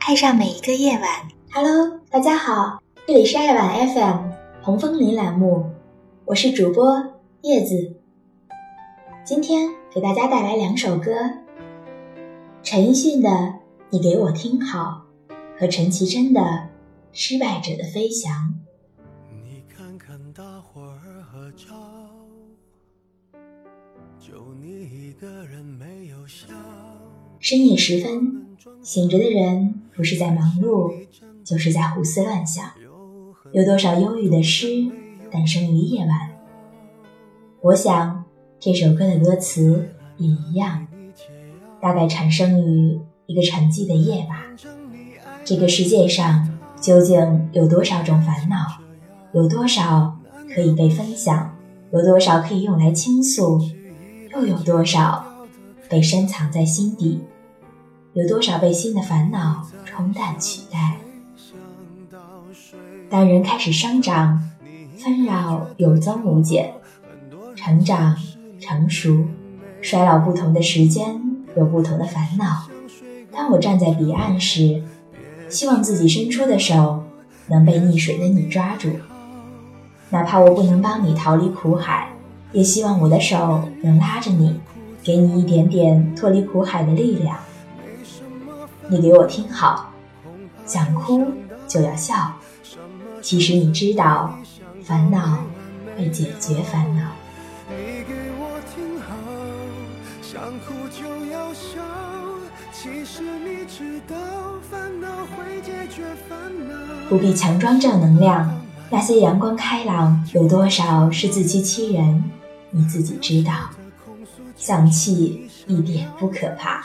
爱上每一个夜晚。Hello，大家好，这里是爱晚 FM 红枫林栏目，我是主播叶子。今天给大家带来两首歌，陈奕迅的《你给我听好》和陈绮贞的《失败者的飞翔》。你看看大伙儿合照，就你一个人没有笑。深夜时分，醒着的人不是在忙碌，就是在胡思乱想。有多少忧郁的诗诞生于夜晚？我想这首歌的歌词也一样，大概产生于一个沉寂的夜吧。这个世界上究竟有多少种烦恼？有多少可以被分享？有多少可以用来倾诉？又有多少被深藏在心底？有多少被新的烦恼冲淡取代？当人开始生长，纷扰有增无减，成长、成熟、衰老，不同的时间有不同的烦恼。当我站在彼岸时，希望自己伸出的手能被溺水的你抓住，哪怕我不能帮你逃离苦海，也希望我的手能拉着你，给你一点点脱离苦海的力量。你给我听好，想哭就要笑。其实你知道，烦恼会解决烦恼。你给我听好，想哭就要笑。其实你知道，烦恼会解决烦恼。不必强装正能量，那些阳光开朗，有多少是自欺欺人？你自己知道。丧气一点不可怕，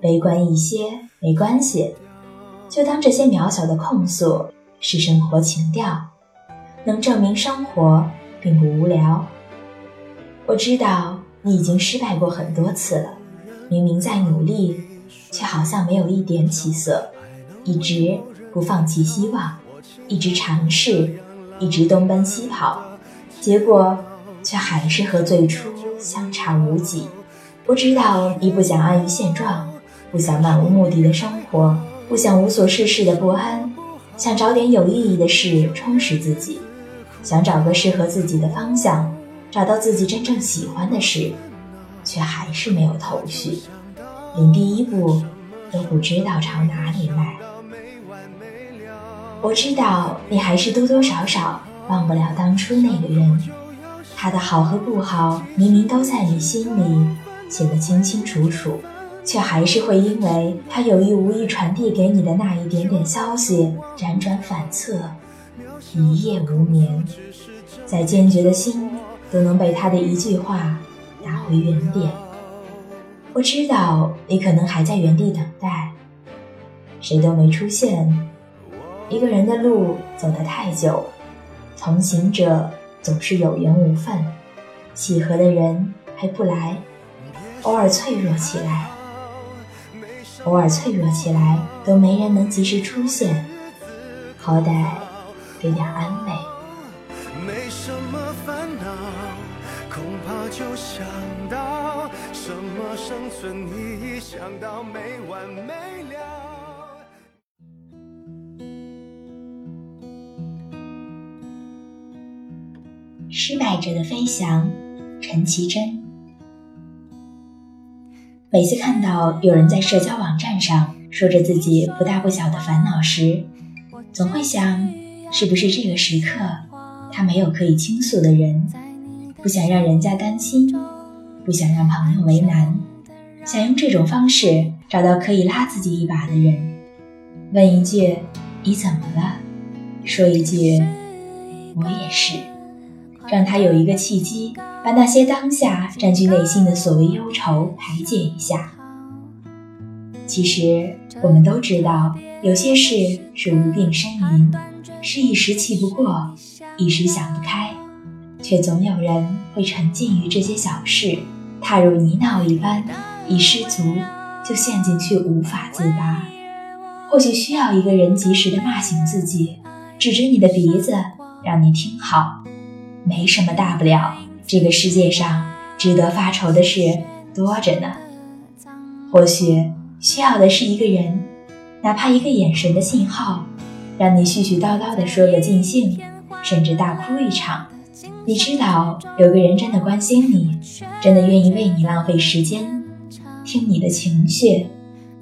悲观一些没关系，就当这些渺小的控诉。是生活情调，能证明生活并不无聊。我知道你已经失败过很多次了，明明在努力，却好像没有一点起色。一直不放弃希望，一直尝试，一直东奔西跑，结果却还是和最初相差无几。我知道你不想安于现状，不想漫无目的的生活，不想无所事事的不安。想找点有意义的事充实自己，想找个适合自己的方向，找到自己真正喜欢的事，却还是没有头绪，连第一步都不知道朝哪里迈。我知道你还是多多少少忘不了当初那个人，他的好和不好明明都在你心里写得清清楚楚。却还是会因为他有意无意传递给你的那一点点消息，辗转反侧，一夜无眠。再坚决的心都能被他的一句话打回原点。我知道你可能还在原地等待，谁都没出现。一个人的路走得太久，同行者总是有缘无分，契合的人还不来，偶尔脆弱起来。偶尔脆弱起来，都没人能及时出现，好歹给点安慰。没什么烦恼，恐怕就想到什么生存想到没完没了。失败者的飞翔，陈绮贞。每次看到有人在社交网站上说着自己不大不小的烦恼时，总会想，是不是这个时刻他没有可以倾诉的人，不想让人家担心，不想让朋友为难，想用这种方式找到可以拉自己一把的人，问一句你怎么了，说一句我也是，让他有一个契机。把那些当下占据内心的所谓忧愁排解一下。其实我们都知道，有些事是无病呻吟，是一时气不过，一时想不开，却总有人会沉浸于这些小事，踏入泥淖一般，一失足就陷进去无法自拔。或许需要一个人及时的骂醒自己，指着你的鼻子，让你听好，没什么大不了。这个世界上值得发愁的事多着呢，或许需要的是一个人哪怕一个眼神的信号，让你絮絮叨叨的说个尽兴，甚至大哭一场。你知道有个人真的关心你，真的愿意为你浪费时间，听你的情绪，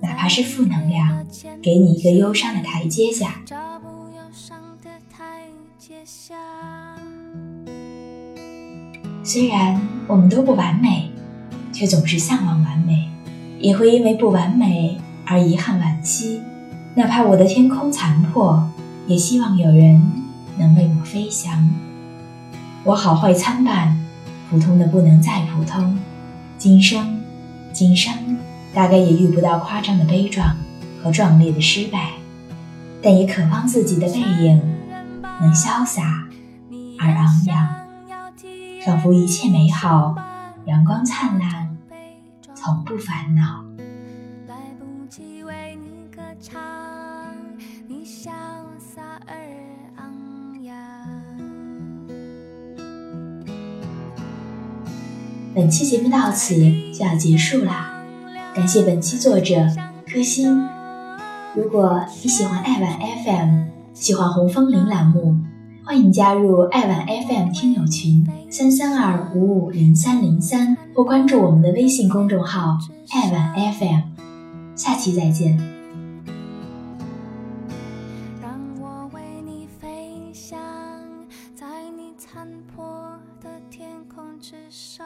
哪怕是负能量，给你一个忧伤的台阶下。虽然我们都不完美，却总是向往完美，也会因为不完美而遗憾惋惜。哪怕我的天空残破，也希望有人能为我飞翔。我好坏参半，普通的不能再普通。今生，今生大概也遇不到夸张的悲壮和壮烈的失败，但也渴望自己的背影能潇洒而昂扬，仿佛一切美好，阳光灿烂，从不烦恼。来不及为你歌唱，你潇洒而。本期节目到此就要结束啦，感谢本期作者柯欣。如果你喜欢爱晚 FM，喜欢红枫林栏目，欢迎加入爱晚 FM 听友群三三二五五零三零三，或关注我们的微信公众号爱晚 FM。下期再见。让我为你飞翔在你残破的天空之上。